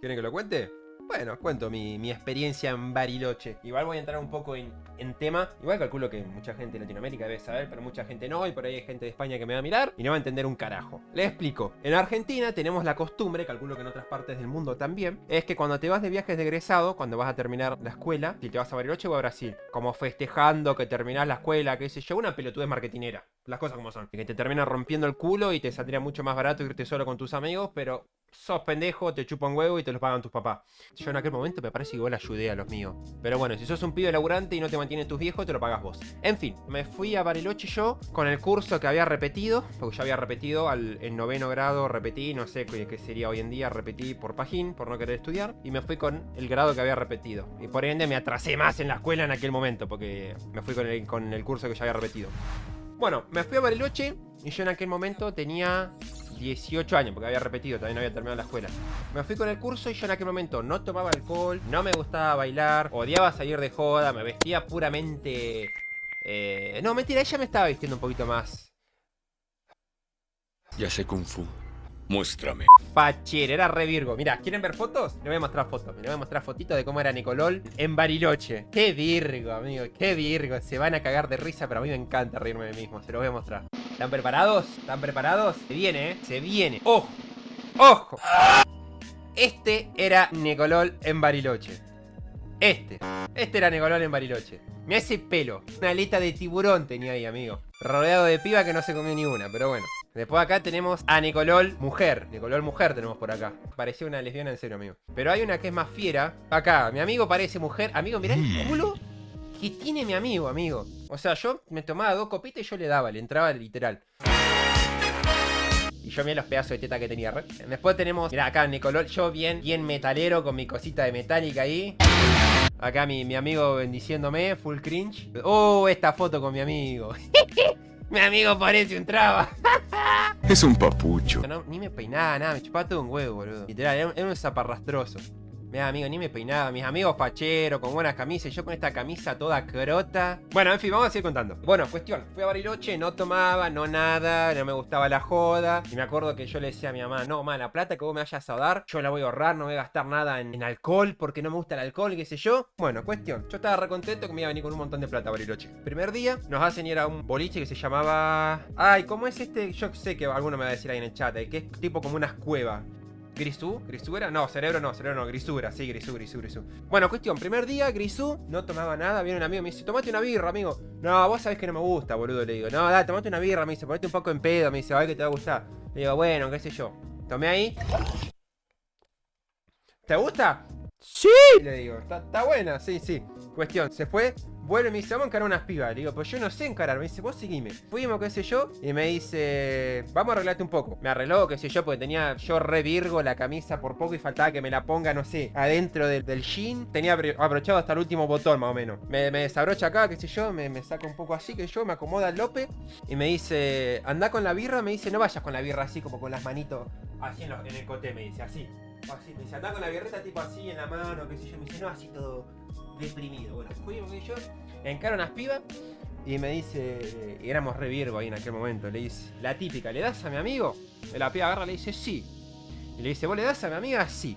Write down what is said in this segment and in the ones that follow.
¿Quieren que lo cuente? Bueno, cuento mi, mi experiencia en Bariloche. Igual voy a entrar un poco en, en tema. Igual calculo que mucha gente de Latinoamérica debe saber, pero mucha gente no. Y por ahí hay gente de España que me va a mirar y no va a entender un carajo. Les explico. En Argentina tenemos la costumbre, calculo que en otras partes del mundo también, es que cuando te vas de viajes de egresado, cuando vas a terminar la escuela, si te vas a Bariloche o a Brasil, como festejando que terminás la escuela, qué sé yo, una pelotudez marketinera. Las cosas como son. Que te termina rompiendo el culo y te saldría mucho más barato irte solo con tus amigos, pero sos pendejo, te chupan huevo y te los pagan tus papás. Yo en aquel momento me parece que igual ayudé a los míos. Pero bueno, si sos un pibe laburante y no te mantienen tus viejos, te lo pagas vos. En fin, me fui a Bariloche yo con el curso que había repetido, porque ya había repetido al, en noveno grado, repetí, no sé qué, sería hoy en día, repetí por pajín, por no querer estudiar, y me fui con el grado que había repetido. Y por ende me atrasé más en la escuela en aquel momento, porque me fui con el, con el curso que ya había repetido. Bueno, me fui a Bariloche y yo en aquel momento tenía 18 años, porque había repetido, también no había terminado la escuela. Me fui con el curso y yo en aquel momento no tomaba alcohol, no me gustaba bailar, odiaba salir de joda, me vestía puramente... eh, No, mentira, ella me estaba vistiendo un poquito más Ya sé Kung Fu. Muéstrame. Fachero, era re virgo. Mira, ¿quieren ver fotos? Les voy a mostrar fotos. Me voy a mostrar fotitos de cómo era Nicolol en Bariloche. Qué virgo, amigo. Qué virgo. Se van a cagar de risa, pero a mí me encanta reírme de mí mismo. Se lo voy a mostrar. ¿Están preparados? ¿Están preparados? Se viene, ¿eh? Se viene. ¡Ojo! ¡Ojo! Este era Nicolol en Bariloche. Este. Este era Nicolol en Bariloche. Mira ese pelo. Una aleta de tiburón tenía ahí, amigo. Rodeado de piba que no se comió ni una, pero bueno. Después acá tenemos a Nicolol mujer. Nicolol mujer tenemos por acá. Parecía una lesbiana en serio, amigo. Pero hay una que es más fiera. Acá, mi amigo parece mujer. Amigo, mirá el culo que tiene mi amigo, amigo. O sea, yo me tomaba dos copitas y yo le daba, le entraba literal. Y yo miré los pedazos de teta que tenía. Después tenemos, mirá acá, Nicolol, yo bien, bien metalero con mi cosita de metálica ahí. Acá mi, mi amigo bendiciéndome, full cringe. Oh, esta foto con mi amigo. mi amigo parece un traba. Es un papucho. No, ni me peinaba, nada, me chupaba todo un huevo, boludo. Literal, era, era un zaparrastroso. Mira, amigo, ni me peinaba. Mis amigos facheros, con buenas camisas. Yo con esta camisa toda crota. Bueno, en fin, vamos a seguir contando. Bueno, cuestión. Fui a Bariloche, no tomaba, no nada. No me gustaba la joda. Y me acuerdo que yo le decía a mi mamá: No, mamá, la plata que vos me vayas a dar, yo la voy a ahorrar. No voy a gastar nada en, alcohol porque no me gusta el alcohol, qué sé yo. Bueno, cuestión. Yo estaba re contento que me iba a venir con un montón de plata a Bariloche. Primer día, nos hacen ir a un boliche que se llamaba. Ay, ¿cómo es este? Yo sé que alguno me va a decir ahí en el chat. eh, Que es tipo como unas cuevas. ¿Grisú? ¿Grisú era? No, cerebro no, cerebro no, grisura, sí, grisú, grisú, grisú. Bueno, cuestión, primer día, grisú, no tomaba nada, viene un amigo, me dice, tomate una birra, amigo. No, vos sabés que no me gusta, boludo, le digo. No, dale, tomate una birra, me dice, ponete un poco en pedo, me dice, a ver que te va a gustar. Le digo, bueno, qué sé yo. Tomé ahí. ¿Te gusta? Sí, le digo, está buena, sí, sí. Cuestión, se fue, vuelve y me dice, vamos a encarar unas pibas. Le digo, pues yo no sé encarar. Me dice, vos seguime. Fuimos, qué sé yo, y me dice, vamos a arreglarte un poco. Me arregló, qué sé yo, porque tenía yo re virgo la camisa por poco y faltaba que me la ponga, no sé, adentro del, del jean. Tenía abro- abrochado hasta el último botón, más o menos. Me, me desabrocha acá, qué sé yo, me, me saca un poco así, que yo, me acomoda el lope y me dice, anda con la birra. Me dice, no vayas con la birra así, como con las manitos así en, en el coté, me dice, así. Así, me dice, anda con la birreta tipo así en la mano, qué sé yo. Me dice, no, así todo deprimido. Bueno, fuimos sé yo, encaro unas pibas y me dice, y éramos re virgo ahí en aquel momento, le dice, la típica, ¿le das a mi amigo? Y la piba agarra y le dice, sí. Y le dice, ¿vos le das a mi amiga? Sí.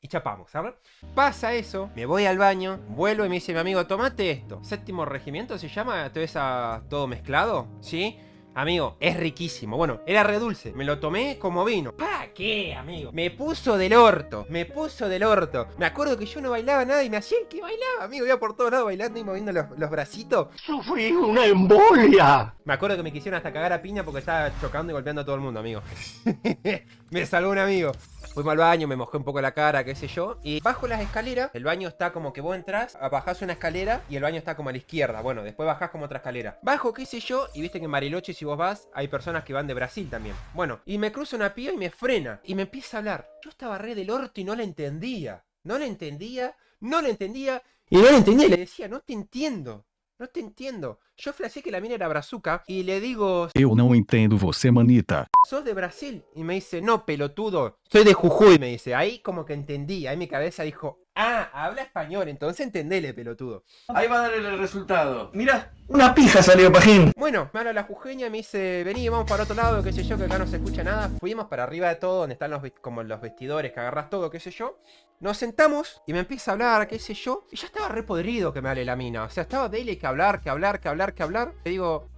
Y chapamos, ¿sabes? Pasa eso, me voy al baño, vuelvo y me dice mi amigo, tomate esto. Séptimo regimiento se llama, todo, esa, todo mezclado, ¿sí? Amigo, es riquísimo. Bueno, era re dulce. Me lo tomé como vino. ¿Pa qué, amigo? Me puso del orto. Me puso del orto. Me acuerdo que yo no bailaba nada y me hacía el que bailaba, amigo. Iba por todos lados bailando y moviendo los, los bracitos. Sufrí una embolia. Me acuerdo que me quisieron hasta cagar a piña porque estaba chocando y golpeando a todo el mundo, amigo. me salvó un amigo. Fuimos al baño, me mojé un poco la cara, qué sé yo. Y bajo las escaleras, el baño está como que vos entras, bajás una escalera y el baño está como a la izquierda. Bueno, después bajás como otra escalera. Bajo, qué sé yo, y viste que en Bariloche, si vos vas, hay personas que van de Brasil también. Bueno, y me cruza una piba y me frena. Y me empieza a hablar. Yo estaba re del orto y no la entendía. No la entendía, no la entendía. Y no la entendía y le decía, no te entiendo. No te entiendo. Yo flasheé que la mina era brazuca y le digo, Eu não entendo você, manita. sos de Brasil. Y me dice, no, pelotudo, soy de Jujuy, me dice. Ahí como que entendí, ahí mi cabeza dijo, Ah, habla español, entonces entendele, pelotudo. Ahí va a dar el resultado. Mira, una pija salió, Pajín. Bueno, me habla la jujeña, me dice, vení, vamos para otro lado, qué sé yo, que acá no se escucha nada. Fuimos para arriba de todo, donde están los, como los vestidores, que agarras todo, qué sé yo. Nos sentamos y me empieza a hablar, qué sé yo. Y ya estaba re podrido que me hable la mina. O sea, estaba dele que hablar, que hablar, que hablar, que hablar. Le digo,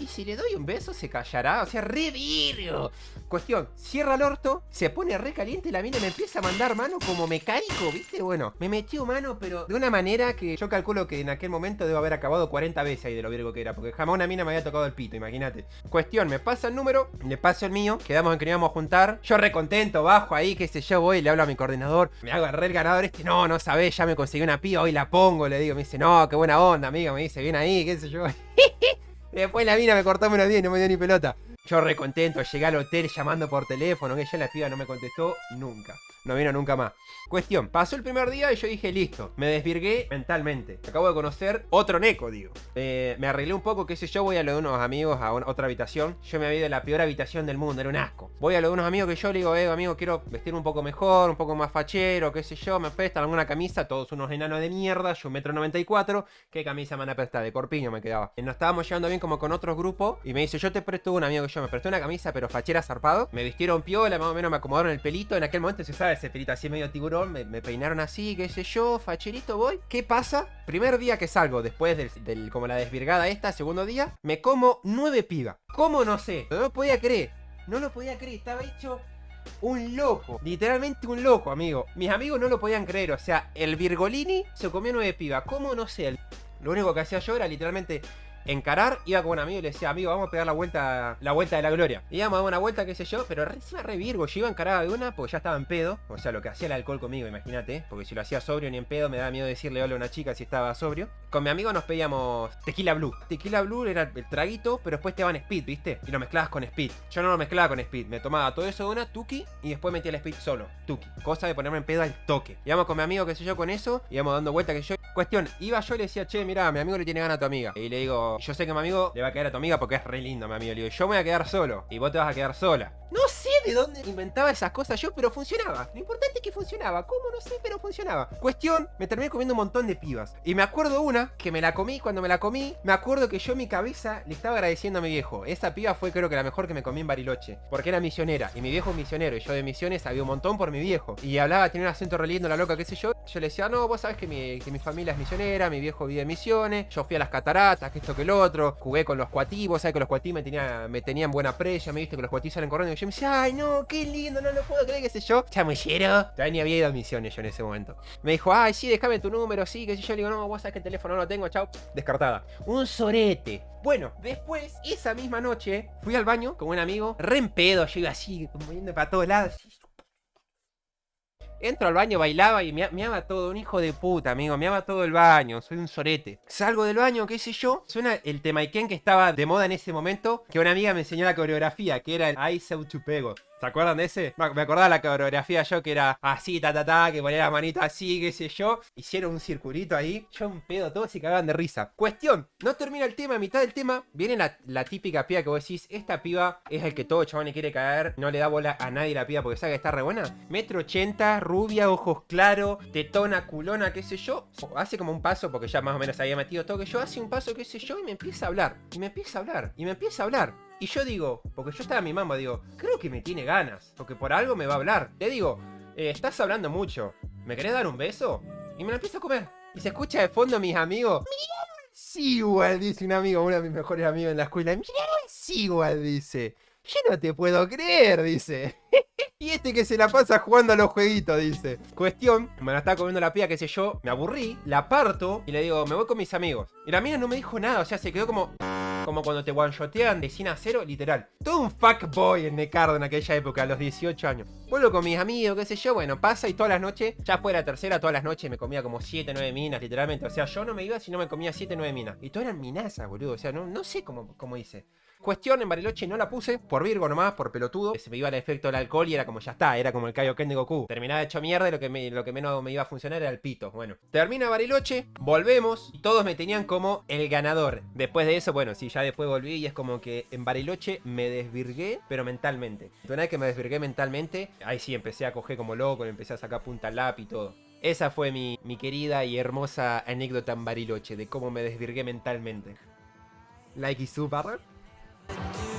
¿y si le doy un beso se callará? O sea, re virgo. Cuestión, cierra el orto, se pone re caliente la mina me empieza a mandar mano como mecánico, ¿viste? Bueno, me metió mano, pero de una manera que yo calculo que en aquel momento debo haber acabado 40 veces ahí de lo virgo que era, porque jamás una mina me había tocado el pito, imagínate. Cuestión, me pasa el número, le paso el mío, quedamos en que íbamos a juntar. Yo re contento, bajo ahí, qué sé yo, voy, le hablo a mi coordinador, me hago el ganador este, no, no sabés, ya me conseguí una piba, hoy la pongo, le digo, me dice, no, qué buena onda, amiga, me dice, bien ahí, qué sé yo. Después la mina me cortó menos 10 y no me dio ni pelota. Yo re contento, llegué al hotel llamando por teléfono, que ya la piba no me contestó nunca. No vino nunca más. Cuestión, pasó el primer día y yo dije, listo, me desvirgué mentalmente. Acabo de conocer otro Neko, digo. Eh, me arreglé un poco, qué sé yo, voy a lo de unos amigos a otra habitación. Yo me había ido a la peor habitación del mundo, era un asco. Voy a lo de unos amigos que yo le digo, eh, amigo, quiero vestir un poco mejor, un poco más fachero, qué sé yo, me prestan alguna camisa, todos unos enanos de mierda, yo metro 94, ¿qué camisa me van a prestar? De corpiño me quedaba. Eh, Nos estábamos llevando bien como con otros grupos y me dice, yo te presto una, amigo que me prestó una camisa, pero fachera zarpado. Me vistieron piola, más o menos me acomodaron el pelito. En aquel momento se sabe ese pelito así medio tiburón, me, me peinaron así, qué sé yo, facherito voy. ¿Qué pasa? Primer día que salgo, después del, del- como la desvirgada esta, segundo día, me como nueve pibas. ¿Cómo no sé? No lo podía creer. No lo podía creer, estaba hecho un loco. Literalmente un loco, amigo. Mis amigos no lo podían creer. O sea, el Virgolini se comió nueve pibas. ¿Cómo no sé? Lo único que hacía yo era literalmente encarar, iba con un amigo y le decía, amigo, vamos a pegar la vuelta, la vuelta de la gloria. Íbamos a dar una vuelta, qué sé yo, pero encima re virgo, yo iba encarada de una porque ya estaba en pedo. O sea, lo que hacía el alcohol conmigo, imagínate. Porque si lo hacía sobrio ni en pedo, me daba miedo decirle hola a una chica si estaba sobrio. Con mi amigo nos pedíamos tequila blue. Tequila blue era el traguito, pero después te daban speed, ¿viste? Y lo mezclabas con speed. Yo no lo mezclaba con speed, me tomaba todo eso de una tuki y después metía el speed solo, tuki. Cosa de ponerme en pedo al toque. Íbamos con mi amigo, qué sé yo, con eso, íbamos dando vuelta, que yo. Cuestión, iba yo y le decía, che, mira, mi amigo le tiene ganas a tu amiga. Y le digo, yo sé que mi amigo le va a quedar a tu amiga porque es re lindo, mi amigo. Le digo, yo me voy a quedar solo y vos te vas a quedar sola. No sé de dónde inventaba esas cosas yo, pero funcionaba. Lo importante es que funcionaba. ¿Cómo? No sé, pero funcionaba. Cuestión, me terminé comiendo un montón de pibas. Y me acuerdo una que me la comí, cuando me la comí, me acuerdo que yo mi cabeza le estaba agradeciendo a mi viejo. Esa piba fue creo que la mejor que me comí en Bariloche. Porque era misionera. Y mi viejo es misionero. Y yo de misiones sabía un montón por mi viejo. Y hablaba, tenía un acento re lindo, la loca, qué sé yo. Yo le decía, no, vos sabés que mi, que mi familia es misionera, mi viejo vive en misiones. Yo fui a las cataratas, que esto que el otro. Jugué con los cuatí, vos que los cuatí me, tenía, me tenían buena prella, me viste que los cuatí salen corriendo. Y yo me decía, ay, no, qué lindo, no lo puedo creer, qué sé yo. Chamullero. Todavía ni había ido a misiones yo en ese momento. Me dijo, ay, sí, déjame tu número, sí, qué sé yo. Le digo, no, vos sabés que el teléfono no lo tengo, chao. Descartada. Un sorete. Bueno, después, esa misma noche, fui al baño con un amigo, re en pedo, yo iba así, moviendo para todos lados. Entro al baño, bailaba y me, me ama todo, un hijo de puta, amigo, me ama todo el baño, soy un sorete. Salgo del baño, qué sé yo, suena el temaiken que estaba de moda en ese momento, que una amiga me enseñó la coreografía, que era el I Sau Chupego. ¿Se acuerdan de ese? Me acordaba la coreografía yo que era así, ta ta ta, que ponía la manita así, qué sé yo. Hicieron un circulito ahí. Yo un pedo, todos se cagaban de risa. Cuestión, no termina el tema, a mitad del tema, viene la, la típica piba que vos decís, esta piba es el que todo chabón le quiere caer, no le da bola a nadie la piba porque sabe que está re buena. Metro 80, rubia, ojos claros, tetona, culona, qué sé yo. Hace como un paso, porque ya más o menos había metido todo que yo, hace un paso, qué sé yo, y me empieza a hablar. Y me empieza a hablar. Y me empieza a hablar. Y yo digo, porque yo estaba mi mamá, digo, creo que me tiene ganas, porque por algo me va a hablar. Le digo, "Eh, estás hablando mucho, ¿me querés dar un beso? Y me lo empiezo a comer. Y se escucha de fondo mis amigos. Sí, igual, dice un amigo, uno de mis mejores amigos en la escuela. Sí, igual, dice. Yo no te puedo creer, dice. y este que se la pasa jugando a los jueguitos, dice. Cuestión, me la estaba comiendo la pía, qué sé yo, me aburrí, la parto y le digo, me voy con mis amigos. Y la mina no me dijo nada, o sea, se quedó como... Como cuando te one-shotean de 100 a 0, literal. Todo un fuckboy en Necardo en aquella época, a los 18 años. Vuelvo con mis amigos, qué sé yo, bueno, pasa y todas las noches, ya fue la tercera, todas las noches me comía como 7, 9 minas, literalmente. O sea, yo no me iba si no me comía 7, 9 minas. Y todas eran minazas, boludo. O sea, no, no sé cómo, cómo hice. Cuestión, en Bariloche no la puse, por Virgo nomás, por pelotudo. Se me iba el efecto del alcohol y era como ya está, era como el Kaioken de Goku. Terminaba hecho mierda y lo que, me- lo que menos me iba a funcionar era el pito. Bueno, termina Bariloche, volvemos y todos me tenían como el ganador. Después de eso, bueno, sí, ya después volví y es como que en Bariloche me desvirgué, pero mentalmente. Una vez que me desvirgué mentalmente, ahí sí empecé a coger como loco, empecé a sacar punta al lápiz y todo. esa fue mi, mi querida y hermosa anécdota en Bariloche de cómo me desvirgué mentalmente. Like y sub, do.